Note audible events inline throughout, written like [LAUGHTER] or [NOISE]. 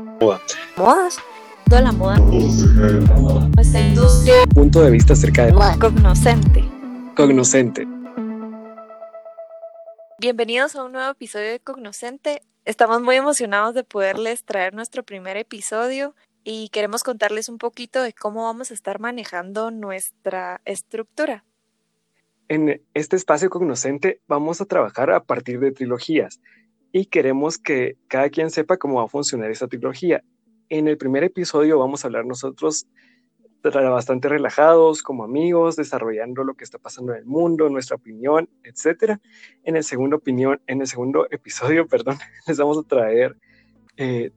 Moda. Modas. Toda la moda. Nuestra industria. Punto de vista acerca de Cognoscente. cognoscente. Bienvenidos a un nuevo episodio de Cognoscente. Estamos muy emocionados de poderles traer nuestro primer episodio y queremos contarles un poquito de cómo vamos a estar manejando nuestra estructura. En este espacio cognoscente vamos a trabajar a partir de trilogías y queremos que cada quien sepa cómo va a funcionar esa trilogía. En el primer episodio vamos a hablar nosotros bastante relajados, como amigos, desarrollando lo que está pasando en el mundo, nuestra opinión, etcétera. En el segundo opinión, en el segundo [LAUGHS] episodio, perdón, [LAUGHS] les vamos a traer eh,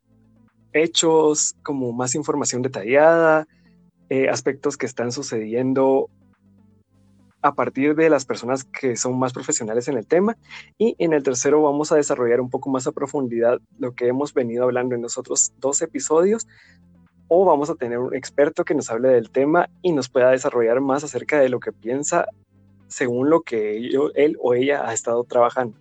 hechos, como más información detallada, eh, aspectos que están sucediendo a partir de las personas que son más profesionales en el tema. Y en el tercero vamos a desarrollar un poco más a profundidad lo que hemos venido hablando en los otros dos episodios. O vamos a tener un experto que nos hable del tema y nos pueda desarrollar más acerca de lo que piensa según lo que él o ella ha estado trabajando.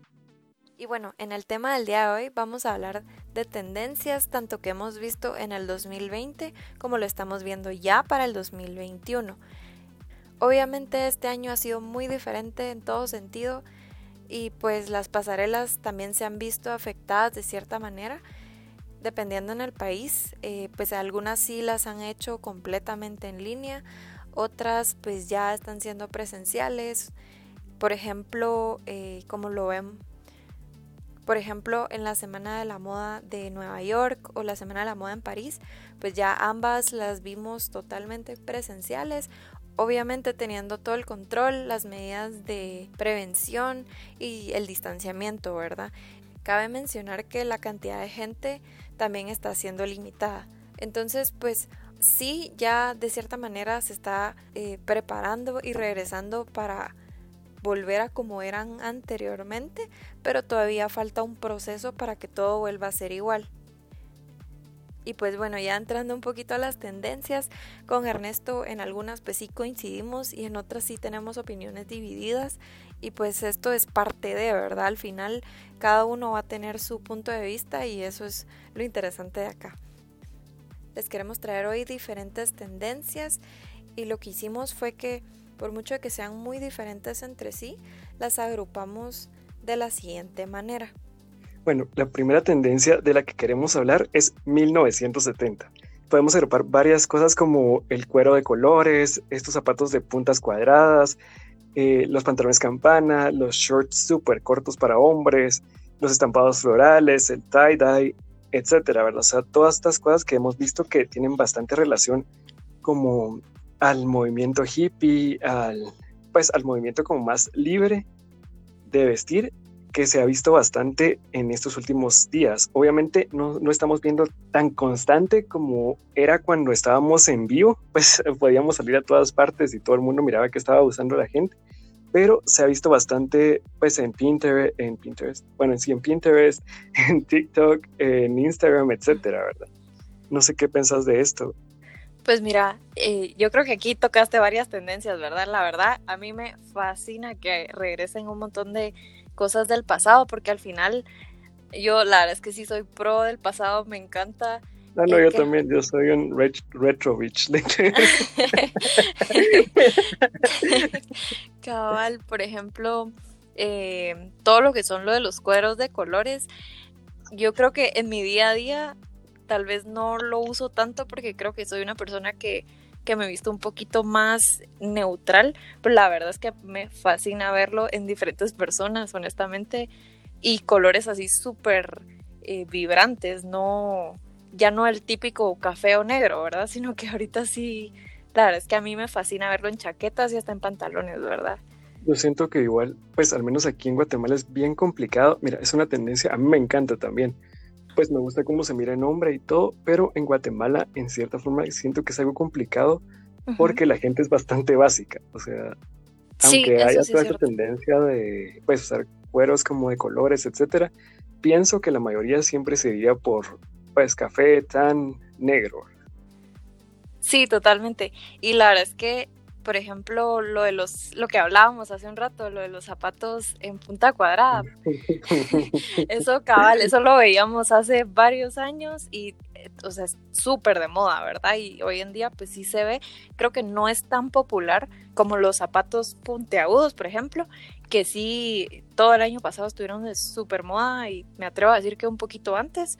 Y bueno, en el tema del día de hoy vamos a hablar de tendencias tanto que hemos visto en el 2020 como lo estamos viendo ya para el 2021. Obviamente este año ha sido muy diferente en todo sentido y pues las pasarelas también se han visto afectadas de cierta manera dependiendo en el país. eh, pues algunas sí las han hecho completamente en línea, otras pues ya están siendo presenciales. Por ejemplo, eh, como lo ven por ejemplo, en la Semana de la Moda de Nueva York o la Semana de la Moda en París, pues ya ambas las vimos totalmente presenciales, obviamente teniendo todo el control, las medidas de prevención y el distanciamiento, ¿verdad? Cabe mencionar que la cantidad de gente también está siendo limitada. Entonces, pues sí, ya de cierta manera se está eh, preparando y regresando para volver a como eran anteriormente, pero todavía falta un proceso para que todo vuelva a ser igual. Y pues bueno, ya entrando un poquito a las tendencias, con Ernesto en algunas pues sí coincidimos y en otras sí tenemos opiniones divididas y pues esto es parte de, ¿verdad? Al final cada uno va a tener su punto de vista y eso es lo interesante de acá. Les queremos traer hoy diferentes tendencias y lo que hicimos fue que por mucho que sean muy diferentes entre sí, las agrupamos de la siguiente manera. Bueno, la primera tendencia de la que queremos hablar es 1970. Podemos agrupar varias cosas como el cuero de colores, estos zapatos de puntas cuadradas, eh, los pantalones campana, los shorts súper cortos para hombres, los estampados florales, el tie-dye, etcétera, ¿verdad? O sea, todas estas cosas que hemos visto que tienen bastante relación como al movimiento hippie, al, pues al movimiento como más libre de vestir que se ha visto bastante en estos últimos días. Obviamente no, no, estamos viendo tan constante como era cuando estábamos en vivo, [LAUGHS] pues podíamos salir a todas partes y todo el mundo miraba que estaba usando la gente, pero se ha visto bastante pues en Pinterest, en Pinterest, bueno, sí en Pinterest, [LAUGHS] en TikTok, en Instagram, etcétera, ¿verdad? No sé qué pensás de esto. Pues mira, eh, yo creo que aquí tocaste varias tendencias, ¿verdad? La verdad, a mí me fascina que regresen un montón de cosas del pasado, porque al final yo la verdad es que sí soy pro del pasado, me encanta. No, no, yo que... también, yo soy un ret retro bitch. [LAUGHS] Cabal, por ejemplo, eh, todo lo que son lo de los cueros de colores, yo creo que en mi día a día tal vez no lo uso tanto porque creo que soy una persona que, que me he visto un poquito más neutral, pero la verdad es que me fascina verlo en diferentes personas, honestamente, y colores así súper eh, vibrantes, no, ya no el típico café o negro, ¿verdad? [LAUGHS] Sino que ahorita sí, la verdad es que a mí me fascina verlo en chaquetas y hasta en pantalones, ¿verdad? Yo siento que igual, pues al menos aquí en Guatemala es bien complicado, mira, es una tendencia, a mí me encanta también, pues me gusta cómo se mira en hombre y todo, pero en Guatemala en cierta forma siento que es algo complicado uh -huh. porque la gente es bastante básica, o sea, sí, aunque haya sí toda esta tendencia de pues usar cueros como de colores, etcétera, pienso que la mayoría siempre se iría por pues café tan negro. Sí, totalmente. Y la verdad es que por ejemplo, lo de los, lo que hablábamos hace un rato, lo de los zapatos en punta cuadrada. [LAUGHS] eso cabal, eso lo veíamos hace varios años y eh, o sea, es súper de moda, ¿verdad? Y hoy en día pues sí se ve, creo que no es tan popular como los zapatos puntiagudos, por ejemplo, que sí todo el año pasado estuvieron de súper moda y me atrevo a decir que un poquito antes.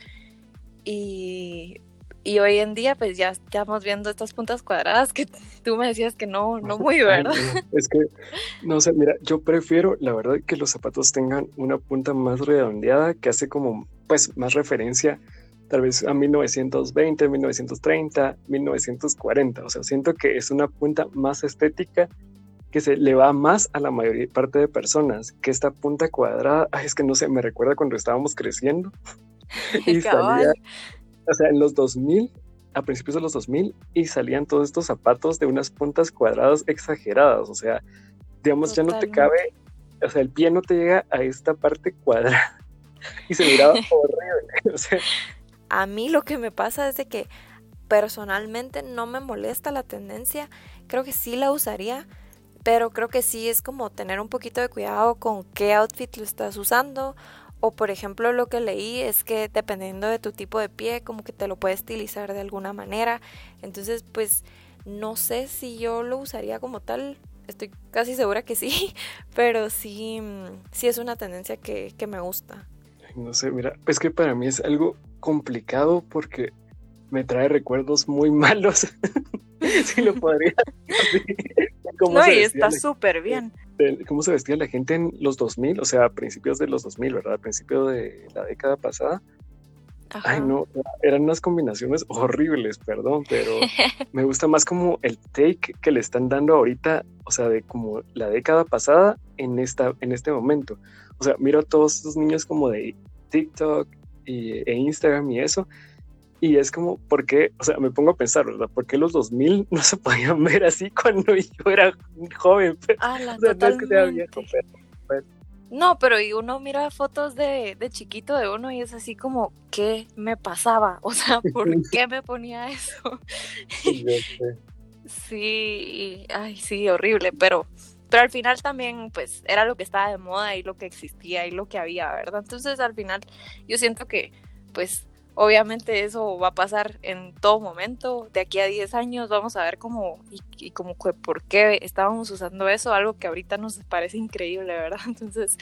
Y y hoy en día pues ya estamos viendo estas puntas cuadradas que [LAUGHS] tú me decías que no, no muy, ¿verdad? es que, no sé, mira, yo prefiero la verdad que los zapatos tengan una punta más redondeada que hace como pues más referencia tal vez a 1920, 1930, 1940. O sea, siento que es una punta más estética que se le va más a la mayoría parte de personas que esta punta cuadrada. Ay, es que no sé, me recuerda cuando estábamos creciendo [LAUGHS] [LAUGHS] y salía, o sea, en los 2000, a principios de los 2000, y salían todos estos zapatos de unas puntas cuadradas exageradas, o sea, digamos, ya no te cabe, o sea, el pie no te llega a esta parte cuadrada. [LAUGHS] Y se miraba [LAUGHS] horrible, [LAUGHS] o sea. A mí lo que me pasa es de que personalmente no me molesta la tendencia, creo que sí la usaría, pero creo que sí es como tener un poquito de cuidado con qué outfit lo estás usando o por ejemplo lo que leí es que dependiendo de tu tipo de pie como que te lo puedes estilizar de alguna manera. Entonces pues no sé si yo lo usaría como tal. Estoy casi segura que sí, [LAUGHS] pero sí, sí es una tendencia que, que me gusta. No sé, mira, es que para mí es algo complicado porque me trae recuerdos muy [LAUGHS] malos. [LAUGHS] si lo podría no, y está súper bien. ¿Cómo se vestía la gente en los 2000? O sea, a principios de los 2000, ¿verdad? A principios de la década pasada. Ay, no, eran unas combinaciones horribles, perdón, pero [LAUGHS] me gusta más como el take que le están dando ahorita, o sea, de como la década pasada en, esta, en este momento. O sea, miro a todos estos niños como de TikTok y, e Instagram y eso, y es como, ¿por qué? O sea, me pongo a pensar, ¿verdad? ¿Por qué los 2000 no se podían [LAUGHS] ver así cuando yo era joven? [LAUGHS] Ah, la no No, pero y uno mira fotos de, de, chiquito de uno y es así como, ¿qué me pasaba? [LAUGHS] O sea, ¿por qué me ponía eso? sí, ay, sí, horrible, pero, pero al final también, pues, era lo que estaba de moda y lo que existía y lo que había, ¿verdad? Entonces, al final, yo siento que, pues, Obviamente eso va a pasar en todo momento. De aquí a 10 años vamos a ver cómo y, como que por qué estábamos usando eso, algo que ahorita nos parece increíble, ¿verdad? [LAUGHS] Entonces,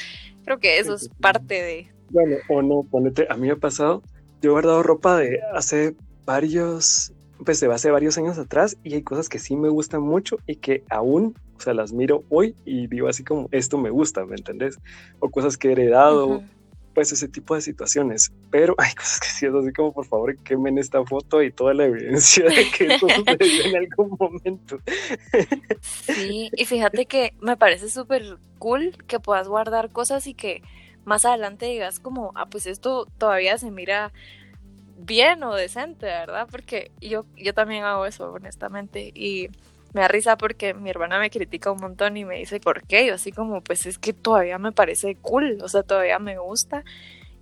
creo que eso es parte de... Bueno, o no, ponete, a mí me ha pasado, yo he guardado ropa de hace varios, pues de hace varios años atrás y hay cosas que sí me gustan mucho y que aún, o sea, las miro hoy y digo así como, esto me gusta, ¿me entendés? O cosas que he heredado pues ese tipo de situaciones. Pero [LAUGHS] hay cosas que sí es así como, por favor, quemen esta foto y toda la evidencia de que [LAUGHS] eso sucedió en algún momento. Sí, y fíjate que me parece súper cool que puedas guardar cosas y que más adelante digas como, ah, pues esto todavía se mira bien o decente, ¿verdad? Porque yo, yo también hago eso, honestamente. Y me da risa porque mi hermana me critica un montón y me dice, ¿por qué? Yo así como, pues es que todavía me parece cool, o sea, todavía me gusta.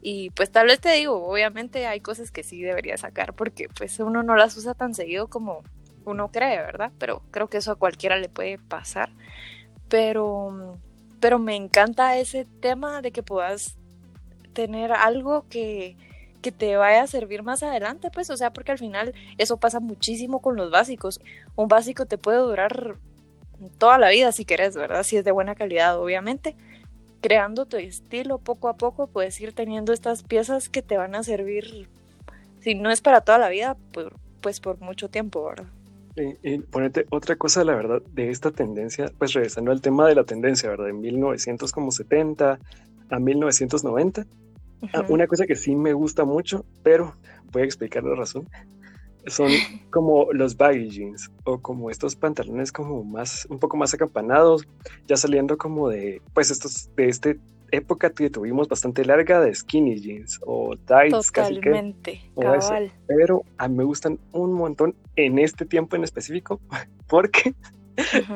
Y pues tal vez te digo, obviamente hay cosas que sí debería sacar porque pues uno no las usa tan seguido como uno cree, ¿verdad? Pero creo que eso a cualquiera le puede pasar. Pero, pero me encanta ese tema de que puedas tener algo que, que te vaya a servir más adelante, pues, o sea, porque al final eso pasa muchísimo con los básicos. Un básico te puede durar toda la vida si querés, ¿verdad? Si es de buena calidad, obviamente. Creando tu estilo poco a poco, puedes ir teniendo estas piezas que te van a servir, si no es para toda la vida, pues, por mucho tiempo, ¿verdad? Y, ponete otra cosa, la verdad, de esta tendencia, pues regresando al tema de la tendencia, ¿verdad? De 1970 a 1990, Ah, una cosa que sí me gusta mucho, pero voy a explicar la razón, son como los baggy jeans o como estos pantalones como más, un poco más acampanados, ya saliendo como de, pues estos, de este época que tuvimos bastante larga de skinny jeans o tights Totalmente, casi que, pero a mí me gustan un montón en este tiempo en específico [LAUGHS] porque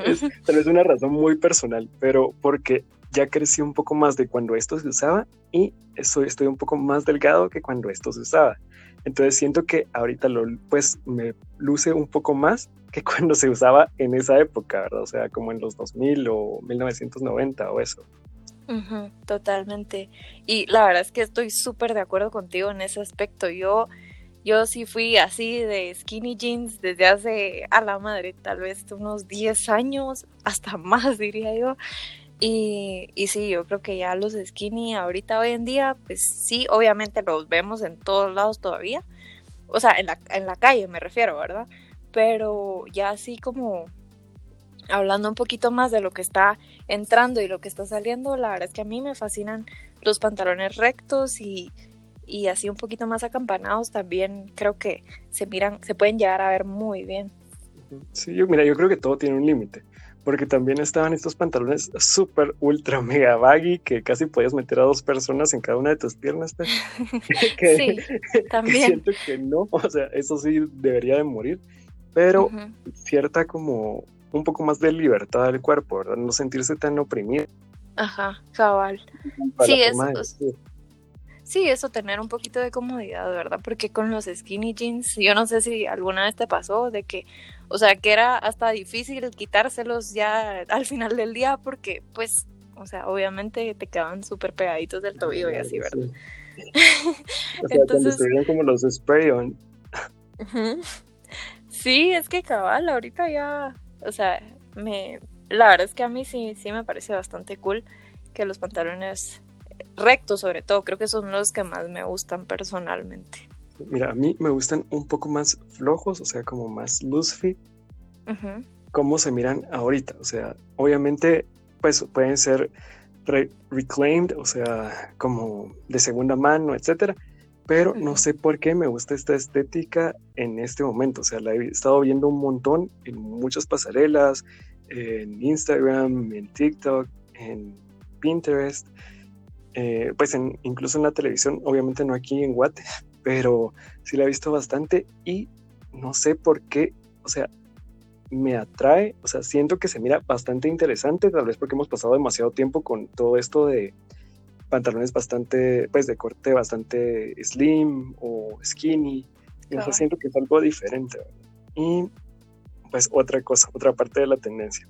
es tal vez una razón muy personal, pero porque ya crecí un poco más de cuando esto se usaba y estoy, un poco más delgado que cuando esto se usaba. Entonces siento que ahorita lo, pues me luce un poco más que [LAUGHS] cuando se usaba en esa época, ¿verdad? O sea, como en los 2000 o 1990 o eso. totalmente. Y la verdad es que estoy súper de acuerdo contigo en ese aspecto. Yo, yo sí fui así de skinny jeans desde hace a la madre, tal vez unos 10 años, hasta más diría yo. Y, sí, yo creo que ya los skinny ahorita hoy en día, pues sí, obviamente los vemos en todos lados todavía. O sea, en la, en la calle me refiero, ¿verdad? Pero ya así como hablando un poquito más de lo que está entrando y lo que está saliendo, la verdad es que a mí me fascinan los pantalones rectos y, y así un poquito más acampanados también creo que se miran, se pueden llegar a ver muy bien. Sí, yo, mira, yo creo que todo tiene un límite porque también estaban estos pantalones súper ultra mega baggy que casi podías meter a dos personas en cada una de tus piernas. Pues. [LAUGHS] sí, [LAUGHS] también. siento que no, [LAUGHS] o sea, eso sí debería de morir, pero cierta como un poco más de libertad del cuerpo, ¿verdad? No sentirse tan oprimido. Ajá, cabal. Sí, eso, sí, eso, tener un poquito de comodidad, ¿verdad? Porque con los skinny jeans, yo no sé si alguna vez te pasó de que o sea, que era hasta difícil quitárselos ya al final del día porque, pues, o sea, obviamente te quedaban súper pegaditos del tobillo y así, ¿verdad? [LAUGHS] o sea, Entonces, cuando como los spray on. Sí, es que cabal, ahorita ya, o sea, me, la verdad es que a mí sí, sí me parece bastante cool que los pantalones rectos sobre todo, creo que son los que más me gustan personalmente. Mira, a mí me gustan un poco más flojos, o sea, como más loose fit. ¿Cómo se miran ahorita? O sea, obviamente, pues pueden ser reclaimed, o sea, como de segunda mano, etcétera. Pero no sé por qué me gusta esta estética en este momento. O sea, la he estado viendo un montón en muchas pasarelas, en Instagram, en TikTok, en Pinterest, eh, pues en, incluso en la televisión, obviamente no aquí en Guate, [LAUGHS] pero sí la he visto bastante y no sé por qué, o sea, me atrae, o sea, siento que se mira bastante interesante, tal vez porque hemos pasado demasiado tiempo con todo esto de pantalones bastante, pues de corte bastante slim o skinny, y siento que es algo diferente. Y pues otra cosa, otra parte de la tendencia.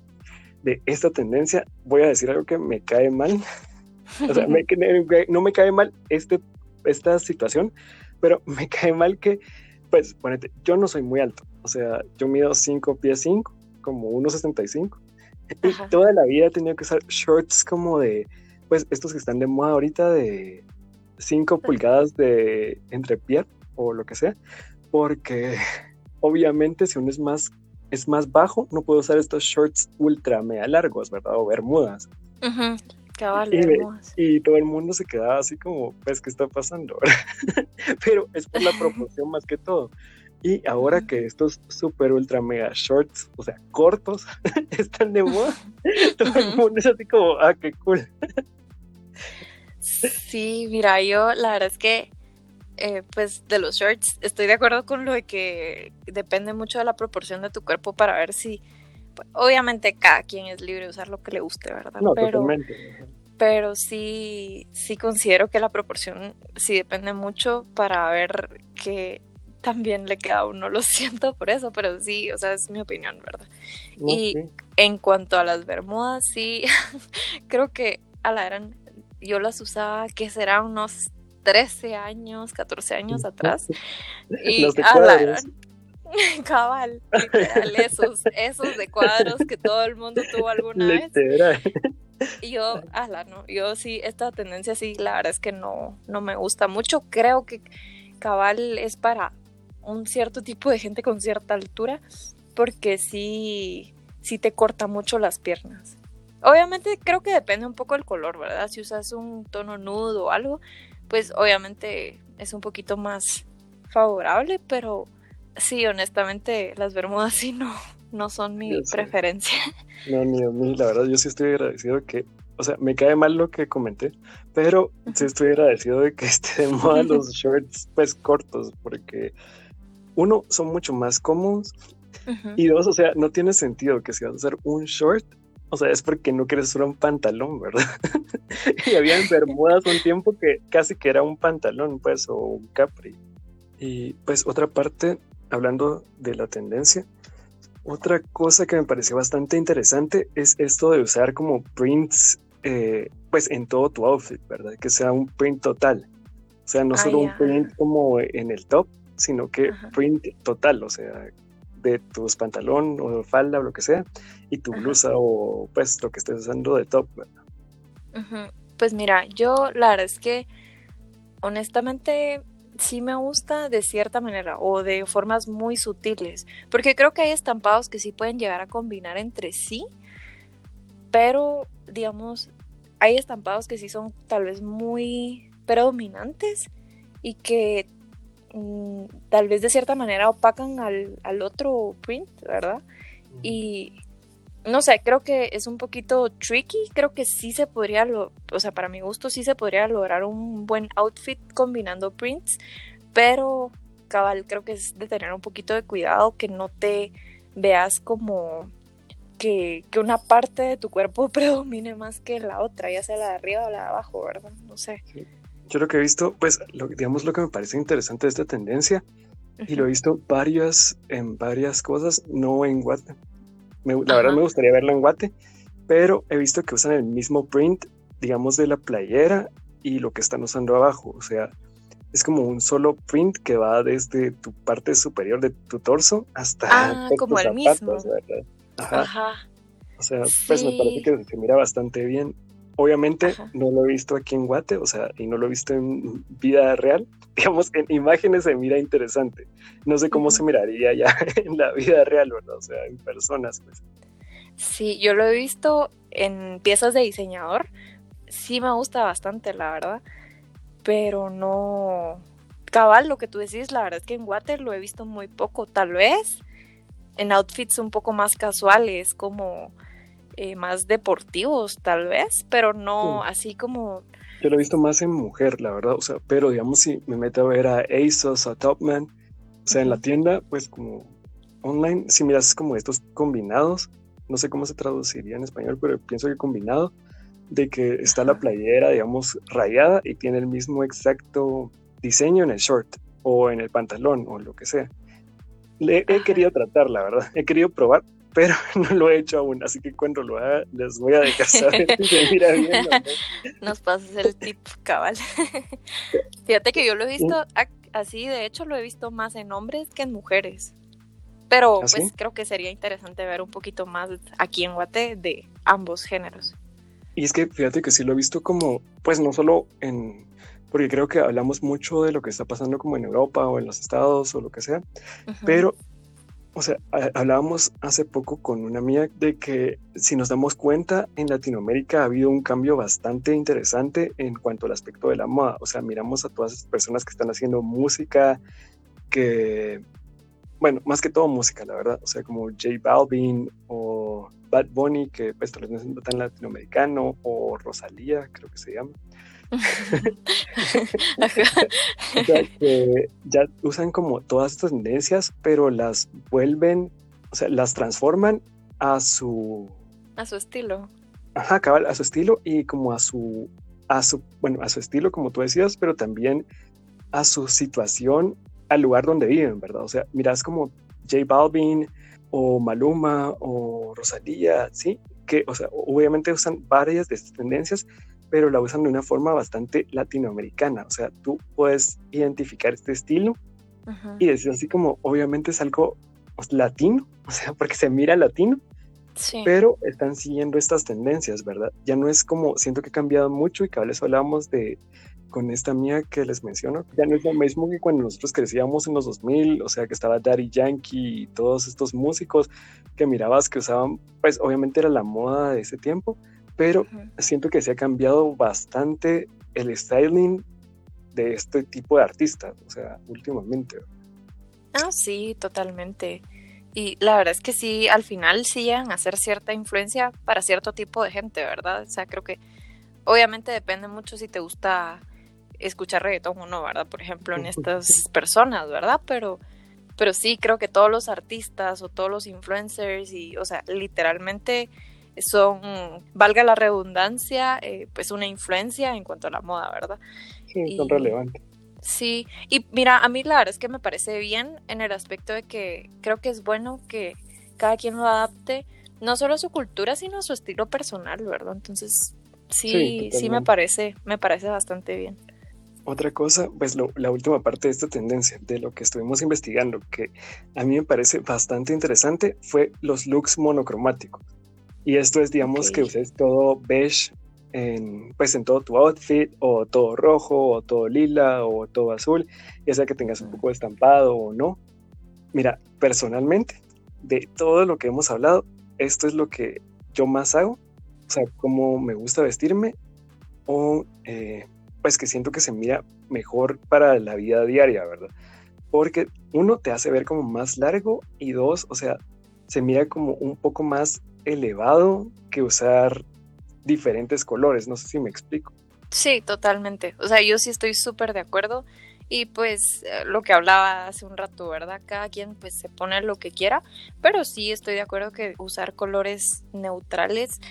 De esta tendencia voy a decir algo que me cae mal. [LAUGHS] o sea, [LAUGHS] no me cae mal este, esta situación, pero [LAUGHS] me cae mal que, pues, ponete, yo no soy muy alto, o sea, yo mido 5 pies 5, como 1,65. Y toda la vida he tenido que usar shorts como de, pues, estos que están de moda ahorita de 5 pulgadas de entrepierna o lo que sea, porque [LAUGHS] obviamente si uno es más, es más bajo, no puedo usar estos shorts ultra mega largos, ¿verdad? O bermudas. Y, todo el mundo se quedaba así como, pues, ¿qué está pasando? [LAUGHS] Pero es por la proporción más que todo. Y ahora que estos super ultra mega shorts, o sea, cortos, [LAUGHS] están de moda, [LAUGHS] todo el mundo es así como, ah, qué cool. Sí, mira, yo la verdad es que, eh, pues de los shorts, estoy de acuerdo con lo de que depende mucho de la proporción de tu cuerpo para ver si obviamente cada quien es libre de usar lo que le guste, ¿verdad? No, pero, totalmente. pero sí, sí considero que la proporción sí depende mucho para ver que también le queda a uno, lo [LAUGHS] siento por eso, pero sí, o sea, es mi opinión, ¿verdad? y en cuanto a las bermudas, sí, [LAUGHS] creo que a la eran, yo las usaba, que será unos 13 años, 14 años atrás. [LAUGHS] y a la [LAUGHS] Cabal, literal, esos, esos de cuadros que todo el mundo tuvo alguna vez. Y yo, ala, no, yo sí, esta tendencia sí, la verdad es que no, no me gusta mucho. Creo que cabal es para un cierto tipo de gente con cierta altura, porque sí, sí te corta mucho las piernas. Obviamente creo que depende un poco del color, ¿verdad? Si usas un tono nudo o algo, pues obviamente es un poquito más favorable, pero Sí, honestamente, las bermudas sí no, no son mi preferencia. No, ni a mí, la verdad, yo sí estoy agradecido que, o sea, me cae mal lo que comenté, pero sí estoy agradecido de que [LAUGHS] esté de moda [LAUGHS] los shorts, pues, cortos, porque uno, son mucho más cómodos, y dos, o sea, no tiene sentido que si vas a hacer un short, o sea, es porque no quieres usar un pantalón, ¿verdad? [LAUGHS] y había bermudas un tiempo que casi que era un pantalón, pues, o un capri. Y pues otra parte, hablando de la tendencia, otra cosa que me pareció bastante interesante es esto de usar como prints eh, pues en todo tu outfit, ¿verdad? Que sea un print total. O sea, no ah, solo un print como en el top, sino que print total, o sea, de tus pantalón o falda o lo que sea, y tu blusa o pues lo que estés usando de top, ¿verdad? Pues mira, yo la verdad es que honestamente sí me gusta de cierta manera o de formas muy sutiles, porque creo que hay estampados que sí pueden llegar a combinar entre sí, pero digamos, hay estampados que sí son tal vez muy predominantes y que mm, tal vez de cierta manera opacan al, al otro print, ¿verdad? Y no sé, creo que es un poquito tricky, creo que sí se podría, lo, o sea, para mi gusto sí se podría lograr un buen outfit combinando prints, pero cabal, creo que es de tener un poquito de cuidado, que no te veas como que, una parte de tu cuerpo [LAUGHS] predomine más que la otra, ya sea la de arriba o la de abajo, ¿verdad? No sé. Yo lo que he visto, pues, lo, digamos, lo que me parece interesante de esta tendencia, y lo he visto varias, en varias cosas, no en Guate. la verdad me gustaría verlo en Guate, pero he visto que usan el mismo print, digamos, de la playera y lo que están usando abajo. O sea, es como un solo print que va desde tu parte superior de tu torso hasta ah, [LAUGHS] como el mismo. Ajá. O sea, pues me parece que se mira bastante bien. Obviamente no lo he visto aquí en Guate, o sea, y no lo he visto en vida real. [LAUGHS] Digamos, en imágenes se mira interesante. No sé cómo se miraría ya [LAUGHS] en la vida real, ¿verdad? O sea, en personas, pues. Sí, yo lo he visto en piezas de diseñador. Sí me gusta bastante, la verdad. Pero no. Cabal, lo que tú decís, la verdad es que en Guate lo he visto muy poco. Tal vez en outfits un poco más casuales, como eh, más deportivos tal vez, pero no así como... Yo lo he visto más en mujer, la verdad, o sea, pero digamos si me meto a ver a ASOS, a Topman, o sea, en la tienda, pues como online, si miras como estos combinados, no sé cómo se traduciría en español, pero pienso que combinado, de que está la playera, digamos, rayada y tiene el mismo exacto diseño en el short o en el pantalón o lo que sea. Le he querido tratar, la verdad. [LAUGHS] He querido probar, pero [LAUGHS] no lo he hecho aún. Así que cuando lo haga, les voy a dejar saber mira bien. [LAUGHS] Nos pasas el tip, cabal. [LAUGHS] Fíjate que yo lo he visto así, de hecho, lo he visto más en hombres que en mujeres. Pero ¿Ah, pues creo que sería interesante ver un poquito más aquí en Guate de ambos géneros. Y es que fíjate que sí lo he visto como, pues no solo en porque creo que hablamos mucho de lo que está pasando como en Europa o en los estados o lo que sea, pero, o sea, hablábamos hace poco con una amiga de que si nos damos cuenta, en Latinoamérica ha habido un cambio bastante interesante en cuanto al aspecto de la moda, o sea, miramos a todas esas personas que están haciendo música, que, bueno, más que todo música, la verdad, o sea, como J Balvin o Bad Bunny, que pues tal vez no es tan latinoamericano, o Rosalía, creo que se llama [LAUGHS] ya, ya usan como todas estas tendencias, pero las vuelven, o sea, las transforman a su... A su estilo. Ajá, cabal, a su estilo y como a su, a su, bueno, a su estilo, como tú decías, pero también a su situación, al lugar donde viven, ¿verdad? O sea, miras como J Balvin o Maluma o Rosalía, ¿sí? Que, o sea, obviamente usan varias de estas tendencias, pero la usan de una forma bastante latinoamericana. O sea, tú puedes identificar este estilo y decir así como, obviamente es algo pues, latino, [LAUGHS] o sea, porque se mira latino, pero están siguiendo estas tendencias, ¿verdad? Ya no es como, siento que ha cambiado mucho y que les hablábamos de con esta mía que les menciono, ya no es lo mismo que cuando nosotros crecíamos en los 2000, o sea, que estaba Daddy Yankee y todos estos músicos que mirabas que usaban, pues obviamente era la moda de ese tiempo, pero siento que se ha cambiado bastante el styling de este tipo de artistas, o sea, últimamente. Ah, sí, totalmente. Y la verdad es que sí, al final sí llegan a ser cierta influencia para cierto tipo de gente, ¿verdad? O sea, creo que obviamente depende mucho si te gusta escuchar reggaetón o no, ¿verdad? Por ejemplo, en estas personas, ¿verdad? Pero, pero sí, creo que todos los artistas o todos los influencers y, o sea, literalmente son, valga la redundancia, eh, pues una influencia en cuanto a la moda, ¿verdad? Sí, son relevantes. Sí, y mira, a mí la verdad es que me parece bien en el aspecto de que creo que es bueno que cada quien lo adapte, no solo a su cultura, sino a su estilo personal, ¿verdad? Entonces, sí, sí, me parece, me parece bastante bien. Otra cosa, pues la última parte de esta tendencia, de lo que estuvimos investigando, que a mí me parece bastante interesante, fue los looks monocromáticos. Y esto es, digamos, que uses todo beige en, pues en todo tu outfit, o todo rojo, o todo lila, o todo azul, ya sea que tengas un poco de estampado o no. Mira, personalmente, de todo lo que hemos hablado, esto es lo que yo más hago, o sea, cómo me gusta vestirme, o eh, pues que siento que se mira mejor para la vida diaria, ¿verdad? Porque uno te hace ver como más largo y dos, o sea, se mira como un poco más elevado que usar diferentes colores, no sé si me explico. Sí, totalmente. O sea, yo sí estoy súper de acuerdo. Y pues eh, lo que hablaba hace un rato, ¿verdad? Cada quien pues se pone lo que quiera, pero sí estoy de acuerdo que usar colores neutrales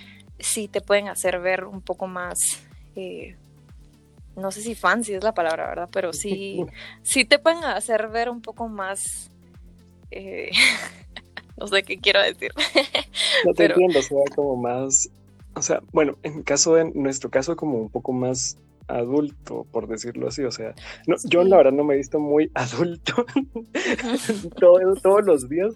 sí te pueden hacer ver un poco más, eh, no sé si fancy es la palabra, ¿verdad? Pero sí, [LAUGHS] sí te pueden hacer ver un poco más, eh, [LAUGHS] no sé qué quiero decir. [LAUGHS] No te entiendo, o sea, como más o sea, bueno, en caso de nuestro caso, como un poco más adulto, por decirlo así. O sea, no, yo la verdad no me he visto muy [LAUGHS] adulto [LAUGHS] todos los días,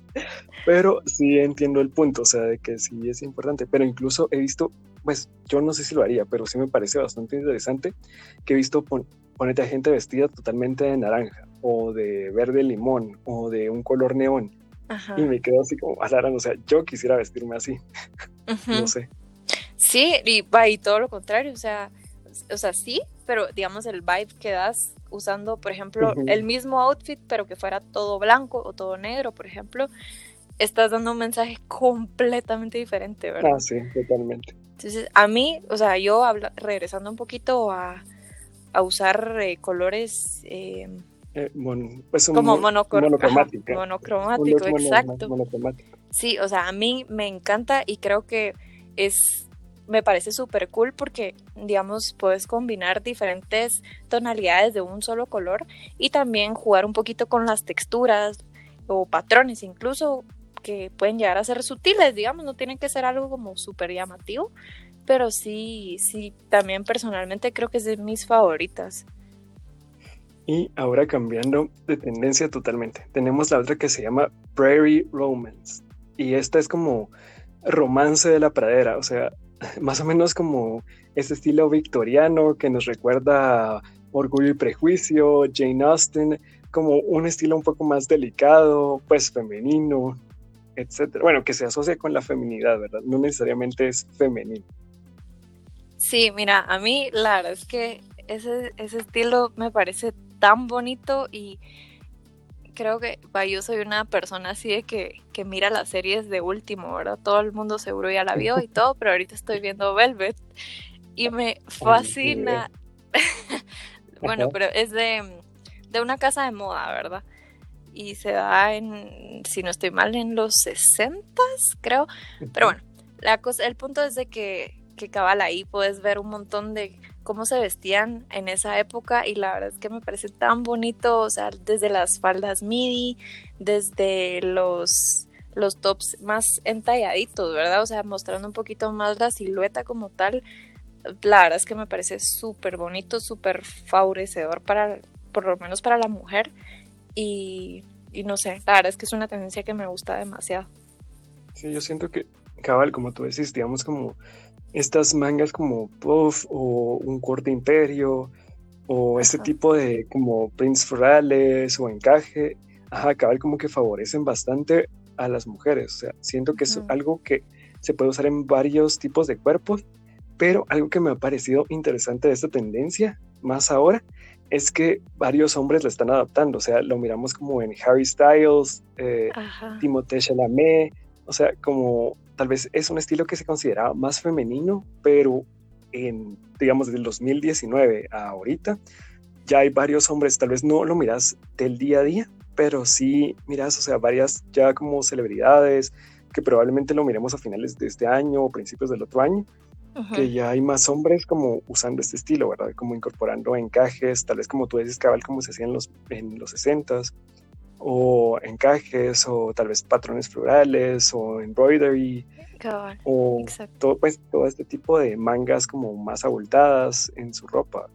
pero sí entiendo el punto, o sea, de que sí es importante. Pero incluso he visto, pues yo no sé si lo haría, pero sí me parece bastante interesante que he visto ponerte a gente vestida totalmente de naranja o de verde limón o de un color neón. Y me quedo así como alarán, o sea, yo quisiera vestirme así. no sé. Sí, y, va, y todo lo contrario, o sea, o sea, sí, pero digamos el vibe que das usando, por ejemplo, el mismo outfit, pero que fuera todo blanco o todo negro, por ejemplo, estás dando un mensaje completamente diferente, ¿verdad? Ah, sí, totalmente. Entonces, a mí, o sea, yo regresando un poquito a, a usar eh, colores... Eh, eh, pues como monocromático. monocromático, exacto. Sí, o sea, a mí me encanta y creo que es me parece súper cool porque, digamos, puedes combinar diferentes tonalidades de un solo color y también jugar un poquito con las texturas o patrones incluso que pueden llegar a ser sutiles, digamos, no tienen que ser algo como súper llamativo, pero sí, sí, también personalmente creo que es de mis favoritas. Y ahora cambiando de tendencia totalmente, tenemos la otra que se llama Prairie Romance. Y esta es como romance de la pradera, o sea, [LAUGHS] más o menos como ese estilo victoriano que nos recuerda Orgullo y Prejuicio, Jane Austen, como un estilo un poco más delicado, pues femenino, etcétera. Bueno, que se asocia con la feminidad, ¿verdad? No necesariamente es femenino. Sí, mira, a mí la verdad es que ese, ese estilo me parece tan bonito y creo que yo soy una persona así de que, que, mira las series de último, ¿verdad? Todo el mundo seguro ya la vio y [LAUGHS] todo, pero ahorita estoy viendo Velvet y me fascina. [LAUGHS] bueno, pero es de, de, una casa de moda, ¿verdad? Y se da en, si no estoy mal, en los 60, creo. Pero bueno, la cosa, el punto es de que, que cabal ahí puedes ver un montón de cómo se vestían en esa época y la verdad es que me parece tan bonito, o sea, desde las faldas midi, desde los, los tops más entalladitos, ¿verdad? O sea, mostrando un poquito más la silueta como tal. La verdad es que me parece súper bonito, súper favorecedor para, por lo menos para la mujer y, y no sé, la verdad es que es una tendencia que me gusta demasiado. Sí, yo siento que, cabal, como tú decís, digamos como estas mangas como puff o un corte imperio o este tipo de como prints florales o encaje, ajá, cabal como que favorecen bastante a las mujeres. O sea, siento que es algo que se puede usar en varios tipos de cuerpos, pero algo que me ha parecido interesante de esta tendencia, más ahora, es que varios hombres la están adaptando. O sea, lo miramos como en Harry Styles, eh, Timothée Chalamet, o sea, como tal vez es un estilo que se consideraba más femenino, pero en, digamos, desde el 2019 a ahorita, ya hay varios hombres, tal vez no lo miras del día a día, pero sí miras, o sea, varias ya como celebridades, que probablemente lo miremos a finales de este año o principios del otro año, que ya hay más hombres como usando este estilo, ¿verdad? Como incorporando encajes, tal vez como tú dices, cabal, como se hacía en los, en los 60s, o encajes, o tal vez patrones florales, o embroidery, o todo, pues, todo este tipo de mangas como más abultadas en su ropa.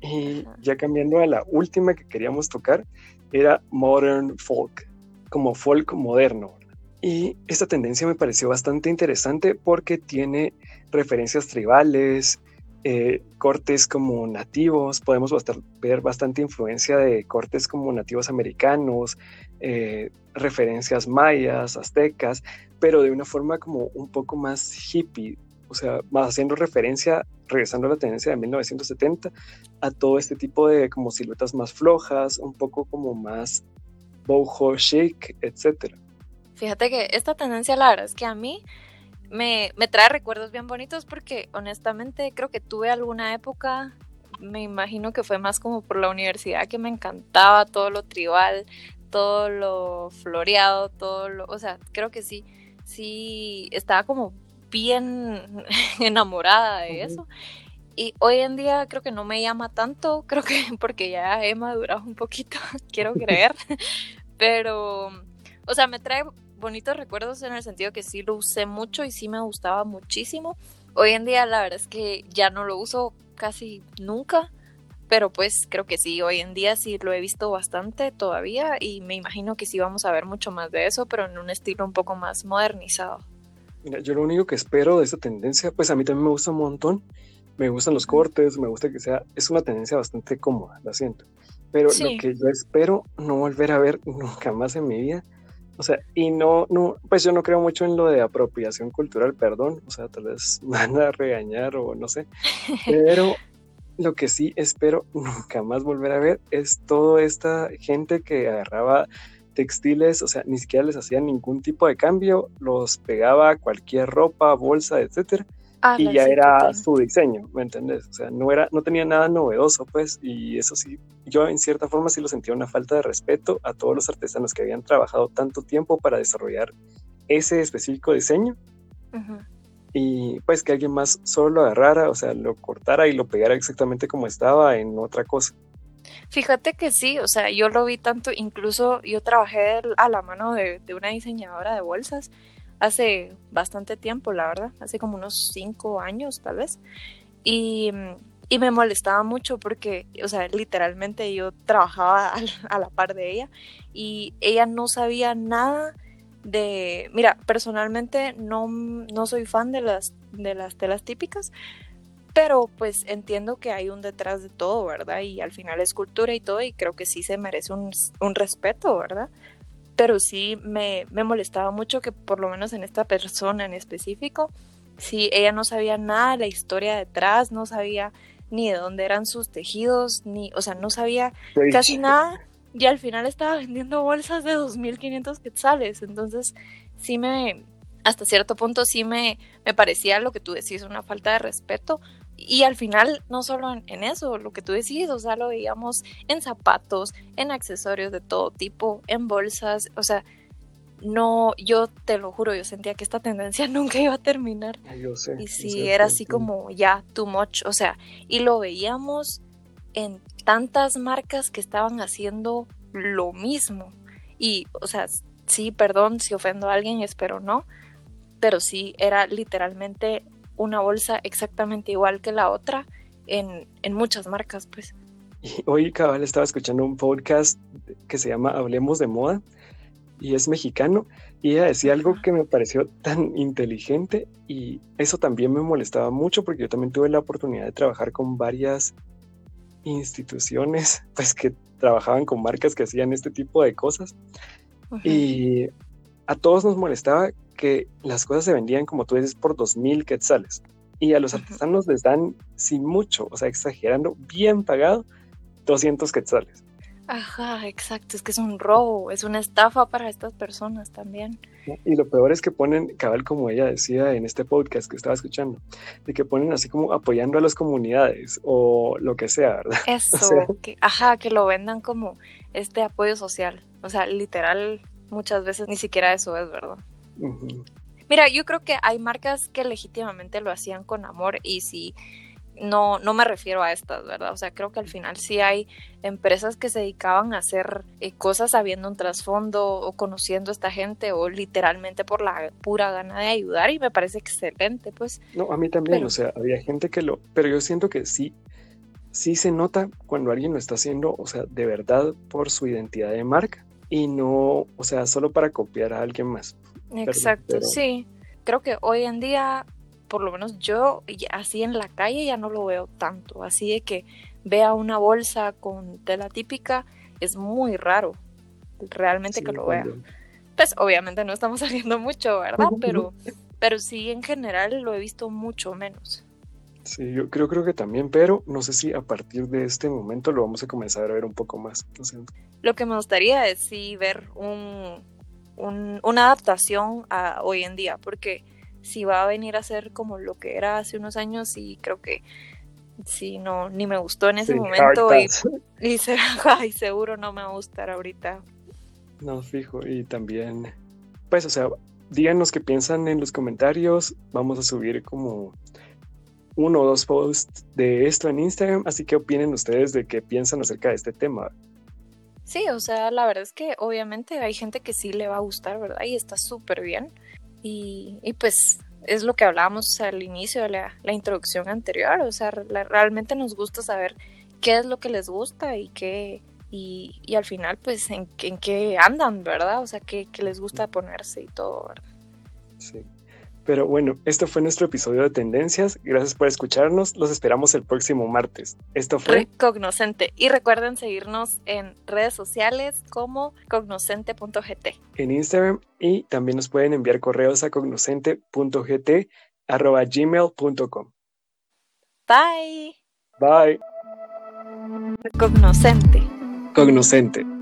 Y ya cambiando a la última que queríamos tocar, era modern folk, como folk moderno. Y esta tendencia me pareció bastante interesante porque tiene referencias tribales, eh, cortes como nativos, podemos ver bastante influencia de cortes como nativos americanos, eh, referencias mayas, aztecas, pero de una forma como un poco más hippie, o sea, más haciendo referencia, regresando a la tendencia de 1970, a todo este tipo de como siluetas más flojas, un poco como más boho chic, etc. Fíjate que esta tendencia, la verdad es que a mí me, me trae recuerdos bien bonitos porque honestamente creo que tuve alguna época, me imagino que fue más como por la universidad que me encantaba todo lo tribal, todo lo floreado, todo lo, o sea, creo que sí, sí, estaba como bien [LAUGHS] enamorada de eso. Y hoy en día creo que no me llama tanto, [LAUGHS] creo que porque ya he madurado un poquito, [LAUGHS] quiero creer, pero, o sea, me trae bonitos recuerdos en el sentido que sí lo usé mucho y sí me gustaba muchísimo. Hoy en día la verdad es que ya no lo uso casi nunca, pero pues creo que sí, hoy en día sí lo he visto bastante todavía y me imagino que sí vamos a ver mucho más de eso, pero en un estilo un poco más modernizado. Mira, yo lo único que espero de esta tendencia, pues a mí también me gusta un montón, me gustan los cortes, me gusta que sea, es una tendencia bastante cómoda, la siento, pero lo que yo espero no volver a ver [LAUGHS] nunca más en mi vida o sea, y no, no, pues yo no creo mucho en lo de apropiación cultural, perdón, o sea, tal vez [LAUGHS] van a regañar o no sé, [LAUGHS] pero lo que sí espero nunca más volver a ver es toda esta gente que agarraba textiles, o sea, ni siquiera les hacía ningún tipo de cambio, los pegaba a cualquier ropa, bolsa, etcétera, Ah, y ya era su diseño, ¿me entendés? O sea, no, era, no tenía nada novedoso, pues, y eso sí, yo en cierta forma sí lo sentía una falta de respeto a todos los artesanos que habían trabajado tanto tiempo para desarrollar ese específico diseño. Y pues que alguien más solo lo agarrara, o sea, lo cortara y lo pegara exactamente como estaba en otra cosa. Fíjate que sí, o sea, yo lo vi tanto, incluso yo trabajé a la mano de, de una diseñadora de bolsas hace bastante tiempo, la verdad, hace como unos cinco años tal vez. Y, y me molestaba mucho porque, o sea, literalmente yo trabajaba [LAUGHS] a la par de ella y ella no sabía nada de, mira, personalmente no, no soy fan de las, de las telas típicas, pero pues entiendo que hay un detrás de todo, ¿verdad? Y al final es cultura y todo y creo que sí se merece un, un respeto, ¿verdad? Pero sí me, molestaba mucho que por lo menos en esta persona en específico, sí, ella no sabía nada de la historia detrás, no sabía ni de dónde eran sus tejidos, ni, o sea, no sabía casi nada y al final estaba vendiendo bolsas de 2.500 quetzales, entonces sí me, hasta cierto punto sí me, me parecía lo que tú decís, una falta de respeto, y al final, no solo en, eso, lo que tú decís, o sea, lo veíamos en zapatos, en accesorios de todo tipo, en bolsas, o sea, no, yo te lo juro, yo sentía que esta tendencia [LAUGHS] nunca iba a terminar. Yo sé, y sí, era así como ya, too much, o sea, y lo veíamos en tantas marcas que estaban haciendo lo mismo. Y, o sea, sí, perdón si ofendo a alguien, espero no, pero sí, era literalmente una bolsa exactamente igual que la otra en, muchas marcas, pues. Y hoy cabal estaba escuchando un podcast que se llama Hablemos de Moda y es mexicano y ella decía algo que me pareció tan inteligente y eso también me molestaba mucho porque yo también tuve la oportunidad de trabajar con varias instituciones [LAUGHS] pues que trabajaban con marcas que hacían este tipo de cosas y a todos nos molestaba que las cosas se vendían, como tú dices, por 2.000 quetzales. Y a los artesanos les dan, sin mucho, o sea, exagerando, bien pagado, 200 quetzales. Ajá, exacto, es que es un robo, es una estafa para estas personas también. Y lo peor es que ponen, cabal como ella decía en este podcast que estaba escuchando, de que ponen así como apoyando a las comunidades o lo que sea, ¿verdad? [LAUGHS] Eso, que, ajá, que lo vendan como este apoyo social, o sea, literal, muchas veces ni siquiera eso es verdad. Mira, yo creo que hay marcas que legítimamente lo hacían con amor y si no, no me refiero a estas, ¿verdad? O sea, creo que al final sí hay empresas que se dedicaban a hacer eh, cosas sabiendo un trasfondo o conociendo a esta gente o literalmente por la pura gana de ayudar y me parece excelente, pues. No, a mí también, o sea, había gente que lo, pero yo siento que sí, sí se nota cuando alguien lo está haciendo, o sea, de verdad por su identidad de marca y no, o sea, solo para copiar a alguien más. Exacto, sí. Creo que hoy en día por lo menos yo así en la calle ya no lo veo tanto. Así de que vea una bolsa con tela típica es muy raro. Realmente que lo vea. Pues obviamente no estamos [LAUGHS] saliendo mucho, ¿verdad? [LAUGHS] Pero, pero sí en general lo he visto mucho menos. Sí, yo creo, creo que también, pero no sé si a partir de este momento lo vamos a comenzar a ver un poco más. Lo que me gustaría es sí ver un, una adaptación a hoy en día, porque si va a venir a ser como lo que era hace unos años y creo que sí, no, ni me gustó en ese momento y, y, [LAUGHS] seguro no me va a gustar ahorita. No, fijo, y también, pues, o sea, díganos qué piensan en los comentarios, vamos a subir como uno o dos posts de esto en Instagram, así que opinen ustedes de qué piensan acerca de este tema. Sí, o sea, la verdad es que obviamente hay gente que sí le va a gustar, ¿verdad? Y está súper bien. Y, pues es lo que hablábamos al inicio de la, introducción anterior, o sea, realmente nos gusta saber qué es lo que les gusta y qué, y, al final pues en, en, qué andan, ¿verdad? O sea, qué, qué les gusta ponerse y todo, ¿verdad? Sí. Pero bueno, esto fue nuestro episodio de Tendencias. Gracias por escucharnos. Los esperamos el próximo martes. Esto fue Cognoscente. Y recuerden seguirnos en redes sociales como cognoscente.gt. En Instagram y también nos pueden enviar correos a cognoscente.gt.gmail.com. Bye. Bye. Cognoscente. Cognoscente.